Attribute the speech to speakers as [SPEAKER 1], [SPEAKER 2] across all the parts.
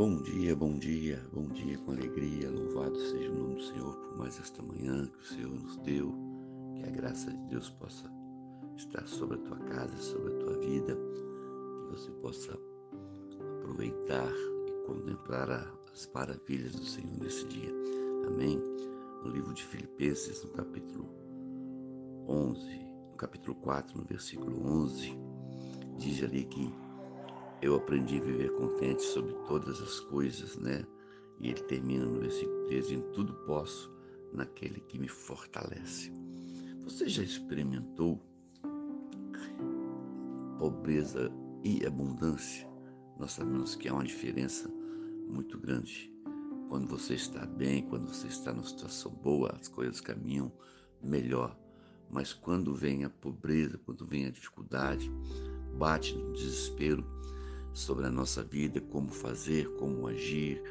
[SPEAKER 1] Bom dia, bom dia, bom dia com alegria. Louvado seja o nome do Senhor por mais esta manhã que o Senhor nos deu. Que a graça de Deus possa estar sobre a tua casa, sobre a tua vida. Que você possa aproveitar e contemplar as maravilhas do Senhor nesse dia. Amém. No livro de Filipenses, no capítulo 11, no capítulo 4, no versículo 11, diz ali que eu aprendi a viver contente sobre todas as coisas, né? E ele termina no versículo 13: Em tudo posso naquele que me fortalece. Você já experimentou pobreza e abundância? Nós sabemos que há uma diferença muito grande. Quando você está bem, quando você está numa situação boa, as coisas caminham melhor. Mas quando vem a pobreza, quando vem a dificuldade, bate no desespero, sobre a nossa vida, como fazer, como agir.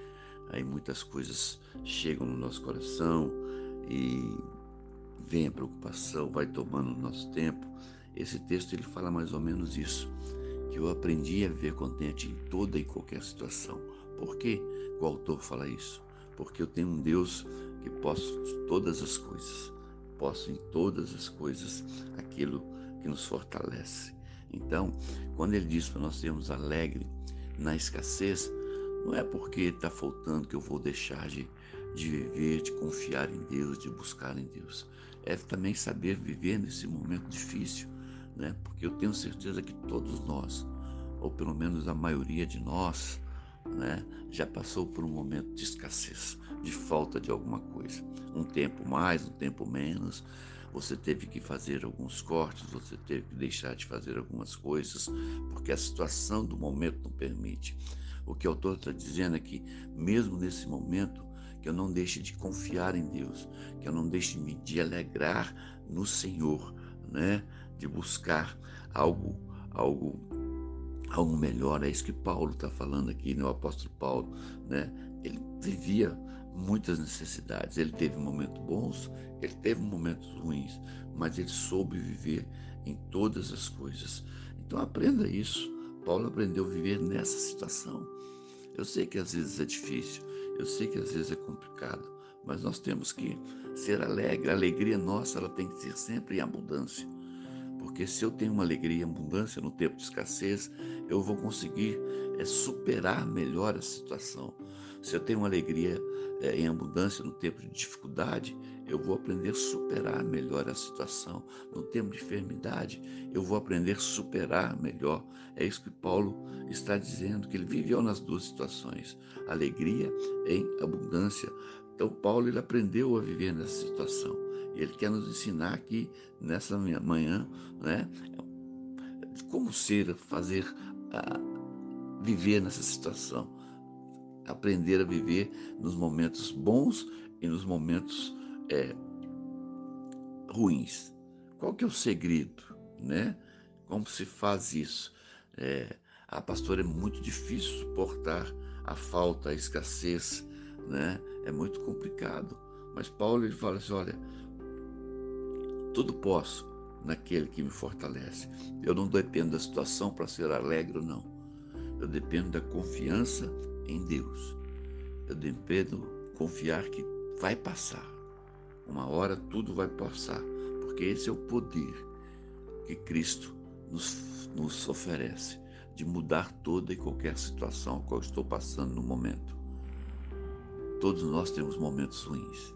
[SPEAKER 1] Aí muitas coisas chegam no nosso coração e vem a preocupação, vai tomando o nosso tempo. Esse texto ele fala mais ou menos isso, que eu aprendi a viver contente em toda e qualquer situação. Por que o autor fala isso? Porque eu tenho um Deus que posso todas as coisas, posso em todas as coisas aquilo que nos fortalece. Então, quando ele diz para nós sermos alegres na escassez, não é porque está faltando que eu vou deixar de, de viver, de confiar em Deus, de buscar em Deus. É também saber viver nesse momento difícil, né? porque eu tenho certeza que todos nós, ou pelo menos a maioria de nós, né, já passou por um momento de escassez, de falta de alguma coisa. Um tempo mais, um tempo menos, você teve que fazer alguns cortes, você teve que deixar de fazer algumas coisas, porque a situação do momento não permite. O que o autor está dizendo é que, mesmo nesse momento, que eu não deixe de confiar em Deus, que eu não deixe de me alegrar no Senhor, né? De buscar algo, algo, algo melhor. É isso que Paulo está falando aqui, né? o apóstolo Paulo, né? Ele vivia muitas necessidades. Ele teve momentos bons, ele teve momentos ruins, mas ele soube viver em todas as coisas. Então aprenda isso. Paulo aprendeu a viver nessa situação. Eu sei que às vezes é difícil, eu sei que às vezes é complicado, mas nós temos que ser alegre. A alegria nossa ela tem que ser sempre em abundância. Porque se eu tenho uma alegria e abundância no tempo de escassez, eu vou conseguir é, superar melhor a situação. Se eu tenho uma alegria é, em abundância no tempo de dificuldade, eu vou aprender a superar melhor a situação. No tempo de enfermidade, eu vou aprender a superar melhor. É isso que Paulo está dizendo, que ele viveu nas duas situações, alegria em abundância. Então Paulo ele aprendeu a viver nessa situação. Ele quer nos ensinar aqui nessa manhã, né, como ser, fazer, viver nessa situação, aprender a viver nos momentos bons e nos momentos é, ruins. Qual que é o segredo, né? Como se faz isso? É, a pastora é muito difícil suportar a falta, a escassez, né? É muito complicado. Mas Paulo ele fala assim, olha, tudo posso naquele que me fortalece. Eu não dependo da situação para ser alegre ou não. Eu dependo da confiança em Deus. Eu dependo confiar que vai passar. Uma hora tudo vai passar, porque esse é o poder que Cristo nos, nos oferece de mudar toda e qualquer situação a qual estou passando no momento. Todos nós temos momentos ruins.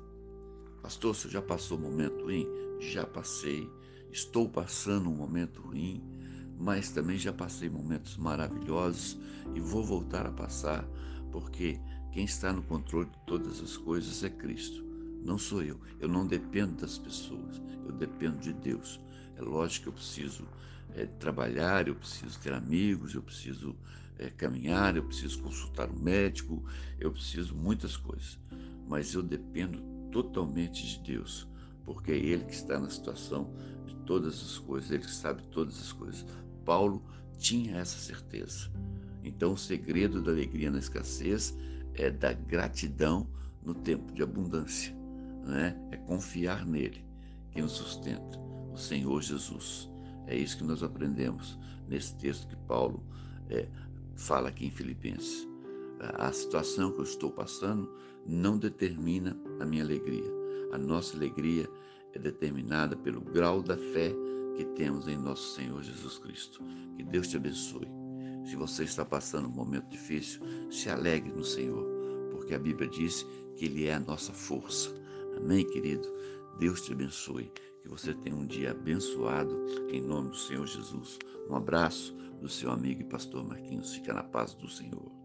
[SPEAKER 1] Pastor, você já passou momento ruim? Já passei. Estou passando um momento ruim, mas também já passei momentos maravilhosos e vou voltar a passar, porque quem está no controle de todas as coisas é Cristo. Não sou eu. Eu não dependo das pessoas. Eu dependo de Deus. É lógico que eu preciso é, trabalhar, eu preciso ter amigos, eu preciso é, caminhar, eu preciso consultar um médico, eu preciso muitas coisas. Mas eu dependo totalmente de Deus, porque é Ele que está na situação de todas as coisas, Ele que sabe todas as coisas. Paulo tinha essa certeza. Então, o segredo da alegria na escassez é da gratidão no tempo de abundância, né? é confiar nele, que nos sustenta, o Senhor Jesus. É isso que nós aprendemos nesse texto que Paulo é, fala aqui em Filipenses. a situação que eu estou passando não determina a minha alegria. A nossa alegria é determinada pelo grau da fé que temos em nosso Senhor Jesus Cristo. Que Deus te abençoe. Se você está passando um momento difícil, se alegre no Senhor, porque a Bíblia diz que Ele é a nossa força. Amém, querido? Deus te abençoe. Que você tenha um dia abençoado em nome do Senhor Jesus. Um abraço do seu amigo e pastor Marquinhos. Fica na paz do Senhor.